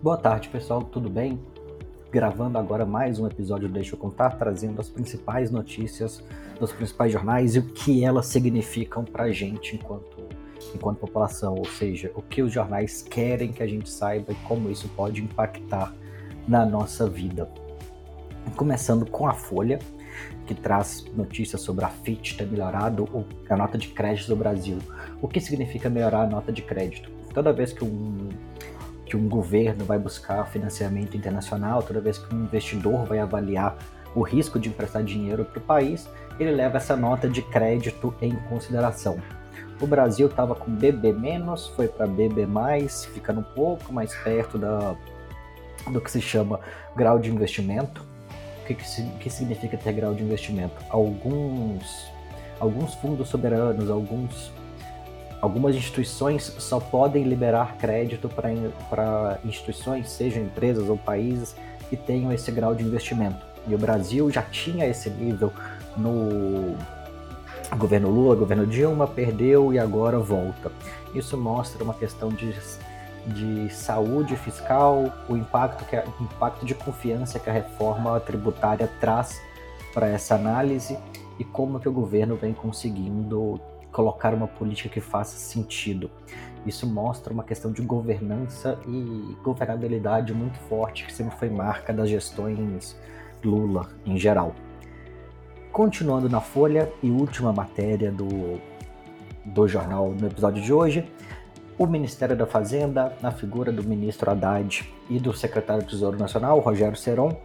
Boa tarde, pessoal, tudo bem? Gravando agora mais um episódio do Deixa Eu Contar, trazendo as principais notícias dos principais jornais e o que elas significam pra gente enquanto, enquanto população, ou seja, o que os jornais querem que a gente saiba e como isso pode impactar na nossa vida. Começando com a Folha, que traz notícias sobre a Fitch ter melhorado a nota de crédito do Brasil. O que significa melhorar a nota de crédito? Toda vez que um que um governo vai buscar financiamento internacional, toda vez que um investidor vai avaliar o risco de emprestar dinheiro para o país, ele leva essa nota de crédito em consideração. O Brasil estava com BB-, foi para BB+, ficando um pouco mais perto da, do que se chama grau de investimento. O que, que, que significa ter grau de investimento? Alguns, alguns fundos soberanos, alguns algumas instituições só podem liberar crédito para instituições, sejam empresas ou países, que tenham esse grau de investimento. E o Brasil já tinha esse nível no governo Lula, governo Dilma, perdeu e agora volta. Isso mostra uma questão de, de saúde fiscal, o impacto, que impacto de confiança que a reforma tributária traz para essa análise e como que o governo vem conseguindo colocar uma política que faça sentido. Isso mostra uma questão de governança e governabilidade muito forte, que sempre foi marca das gestões Lula em geral. Continuando na Folha e última matéria do, do jornal no episódio de hoje, o Ministério da Fazenda, na figura do ministro Haddad e do secretário do Tesouro Nacional, Rogério Seron,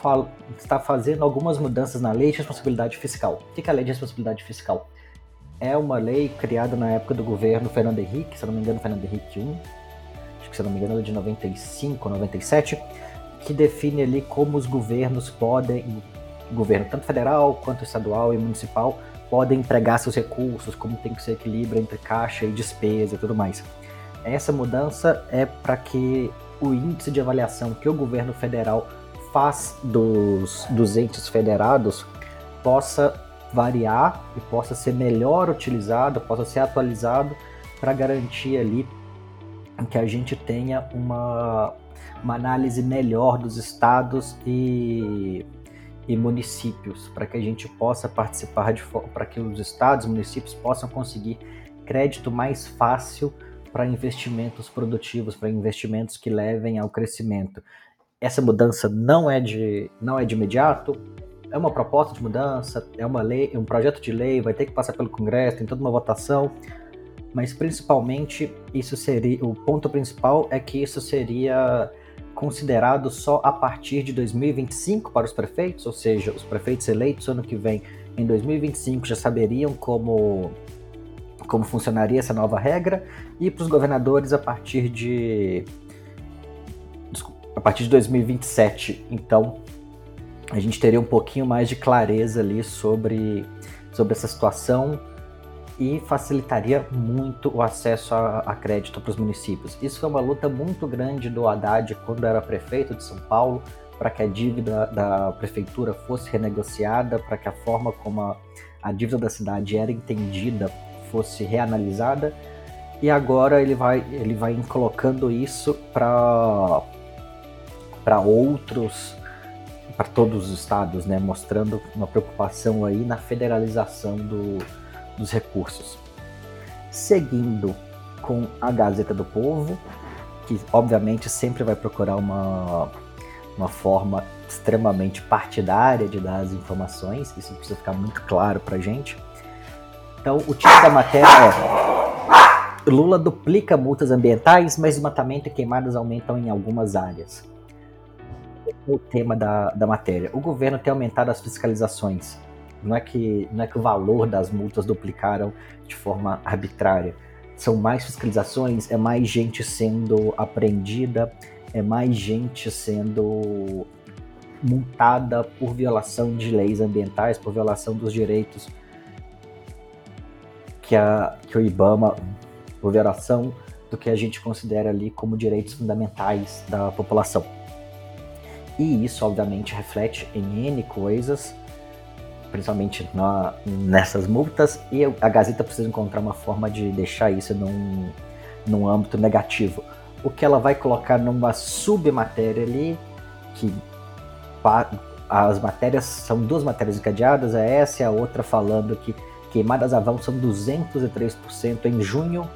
fala, está fazendo algumas mudanças na lei de responsabilidade fiscal. O que é a lei de responsabilidade fiscal? É uma lei criada na época do governo Fernando Henrique, se não me engano, Fernando Henrique I, acho que se não me engano, é de 95 ou 97, que define ali como os governos podem, governo tanto federal quanto estadual e municipal, podem empregar seus recursos, como tem que ser equilíbrio entre caixa e despesa e tudo mais. Essa mudança é para que o índice de avaliação que o governo federal faz dos, dos entes federados possa variar e possa ser melhor utilizado, possa ser atualizado para garantir ali que a gente tenha uma, uma análise melhor dos estados e, e municípios, para que a gente possa participar de para que os estados e municípios possam conseguir crédito mais fácil para investimentos produtivos, para investimentos que levem ao crescimento. Essa mudança não é de não é de imediato, é uma proposta de mudança, é uma lei, um projeto de lei, vai ter que passar pelo Congresso, tem toda uma votação, mas principalmente isso seria o ponto principal é que isso seria considerado só a partir de 2025 para os prefeitos, ou seja, os prefeitos eleitos ano que vem em 2025 já saberiam como como funcionaria essa nova regra e para os governadores a partir de a partir de 2027. Então, a gente teria um pouquinho mais de clareza ali sobre, sobre essa situação e facilitaria muito o acesso a, a crédito para os municípios. Isso foi uma luta muito grande do Haddad quando era prefeito de São Paulo, para que a dívida da prefeitura fosse renegociada, para que a forma como a, a dívida da cidade era entendida fosse reanalisada. E agora ele vai, ele vai colocando isso para outros para todos os estados, né, mostrando uma preocupação aí na federalização do, dos recursos. Seguindo com a Gazeta do Povo, que obviamente sempre vai procurar uma, uma forma extremamente partidária de dar as informações, isso precisa ficar muito claro para gente. Então, o título da matéria é Lula duplica multas ambientais, mas desmatamento e queimadas aumentam em algumas áreas o tema da, da matéria. O governo tem aumentado as fiscalizações. Não é, que, não é que o valor das multas duplicaram de forma arbitrária. São mais fiscalizações, é mais gente sendo apreendida, é mais gente sendo multada por violação de leis ambientais, por violação dos direitos que, a, que o IBAMA, por violação do que a gente considera ali como direitos fundamentais da população. E isso, obviamente, reflete em N coisas, principalmente na, nessas multas, e a Gazeta precisa encontrar uma forma de deixar isso num, num âmbito negativo. o que ela vai colocar numa submatéria ali, que as matérias são duas matérias encadeadas, é essa e a outra falando que queimadas a vão são 203% em junho,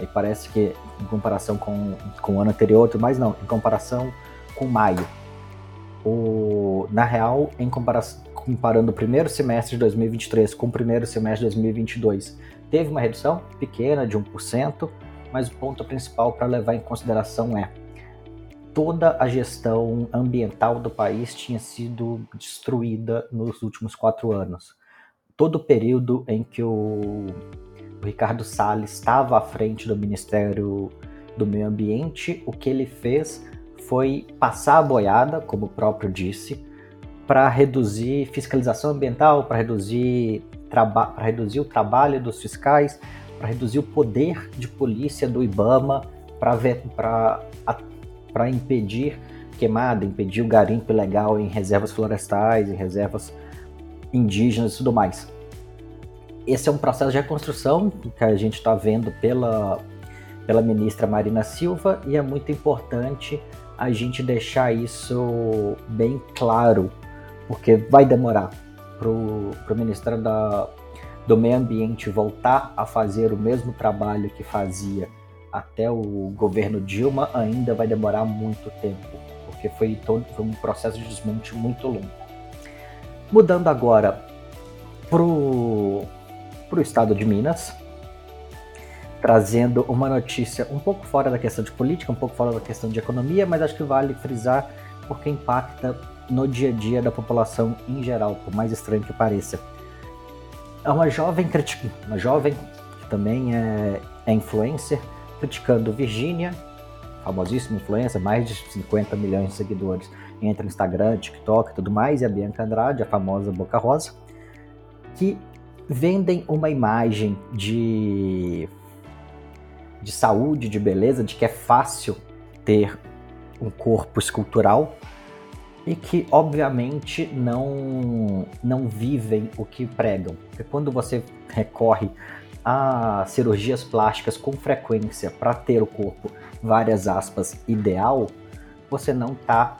e parece que em comparação com, com o ano anterior, mas não, em comparação com maio. O, na real, em comparação, comparando o primeiro semestre de 2023 com o primeiro semestre de 2022, teve uma redução pequena de 1%, mas o ponto principal para levar em consideração é toda a gestão ambiental do país tinha sido destruída nos últimos quatro anos. Todo o período em que o, o Ricardo Salles estava à frente do Ministério do Meio Ambiente, o que ele fez foi passar a boiada, como o próprio disse, para reduzir fiscalização ambiental, para reduzir, reduzir o trabalho dos fiscais, para reduzir o poder de polícia do IBAMA para impedir queimada, impedir o garimpo ilegal em reservas florestais, em reservas indígenas e tudo mais. Esse é um processo de reconstrução que a gente está vendo pela, pela ministra Marina Silva e é muito importante a gente deixar isso bem claro, porque vai demorar para o Ministério da, do meio ambiente voltar a fazer o mesmo trabalho que fazia até o governo Dilma ainda vai demorar muito tempo, porque foi todo foi um processo de desmonte muito longo. Mudando agora pro pro estado de Minas, trazendo uma notícia um pouco fora da questão de política, um pouco fora da questão de economia, mas acho que vale frisar porque impacta no dia a dia da população em geral, por mais estranho que pareça. É uma jovem crítica, uma jovem que também é, é influencer, criticando Virginia, famosíssima influencer, mais de 50 milhões de seguidores entre Instagram, TikTok e tudo mais, e a Bianca Andrade, a famosa Boca Rosa, que vendem uma imagem de, de saúde, de beleza, de que é fácil ter um corpo escultural e que obviamente não não vivem o que pregam. Porque quando você recorre a cirurgias plásticas com frequência para ter o corpo, várias aspas, ideal, você não está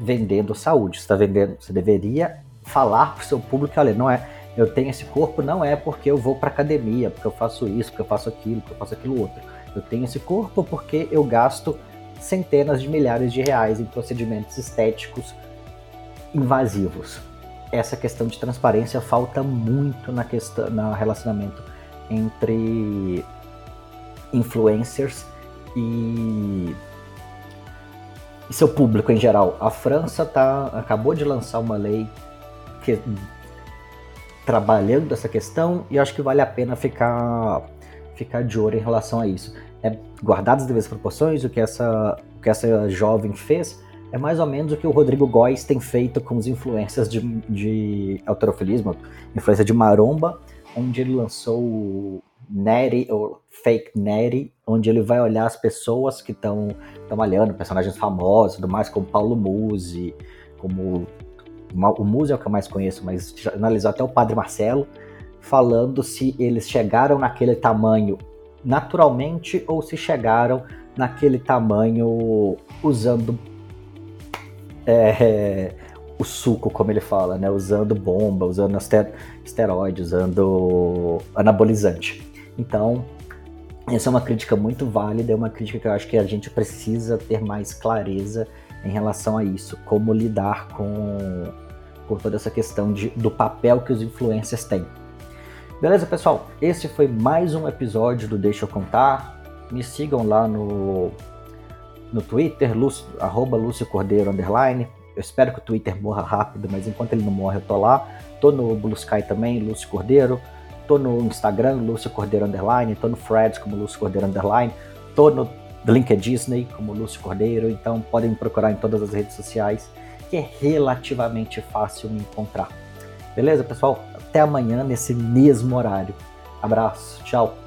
vendendo saúde, está vendendo, você deveria falar para o seu público, olha, não é, eu tenho esse corpo não é porque eu vou para academia, porque eu faço isso, porque eu faço aquilo, porque eu faço aquilo outro. Eu tenho esse corpo porque eu gasto centenas de milhares de reais em procedimentos estéticos invasivos. Essa questão de transparência falta muito na questão, no relacionamento entre influencers e, seu público em geral. A França tá, acabou de lançar uma lei que, trabalhando essa questão e acho que vale a pena ficar, ficar de olho em relação a isso. É, guardadas as devidas proporções, o que essa, o que essa jovem fez é mais ou menos o que o Rodrigo Góes tem feito com os influências de, de autorofilismo, influência de maromba, onde ele lançou o Neri, ou Fake Neri, onde ele vai olhar as pessoas que estão malhando, personagens famosos, tudo mais, como Paulo Musi, como o Musi é o que eu mais conheço, mas analisou até o Padre Marcelo, falando se eles chegaram naquele tamanho naturalmente ou se chegaram naquele tamanho usando é, o suco, como ele fala, né? Usando bomba, usando esteroide, usando anabolizante. Então, essa é uma crítica muito válida, é uma crítica que eu acho que a gente precisa ter mais clareza em relação a isso, como lidar com, com toda essa questão de, do papel que os influencers têm. Beleza, pessoal? Esse foi mais um episódio do Deixa Eu Contar. Me sigam lá no, no Twitter, Lúcio, arroba Lúcio Cordeiro, underline. Eu espero que o Twitter morra rápido, mas enquanto ele não morre, eu tô lá. Tô no Blue Sky também, Lúcio Cordeiro. Tô no Instagram, Lúcio Cordeiro, underline. Tô no Freds como Lúcio Cordeiro, underline. Tô no LinkedIn Disney como Lúcio Cordeiro. Então podem me procurar em todas as redes sociais, que é relativamente fácil me encontrar. Beleza, pessoal? Até amanhã nesse mesmo horário. Abraço, tchau.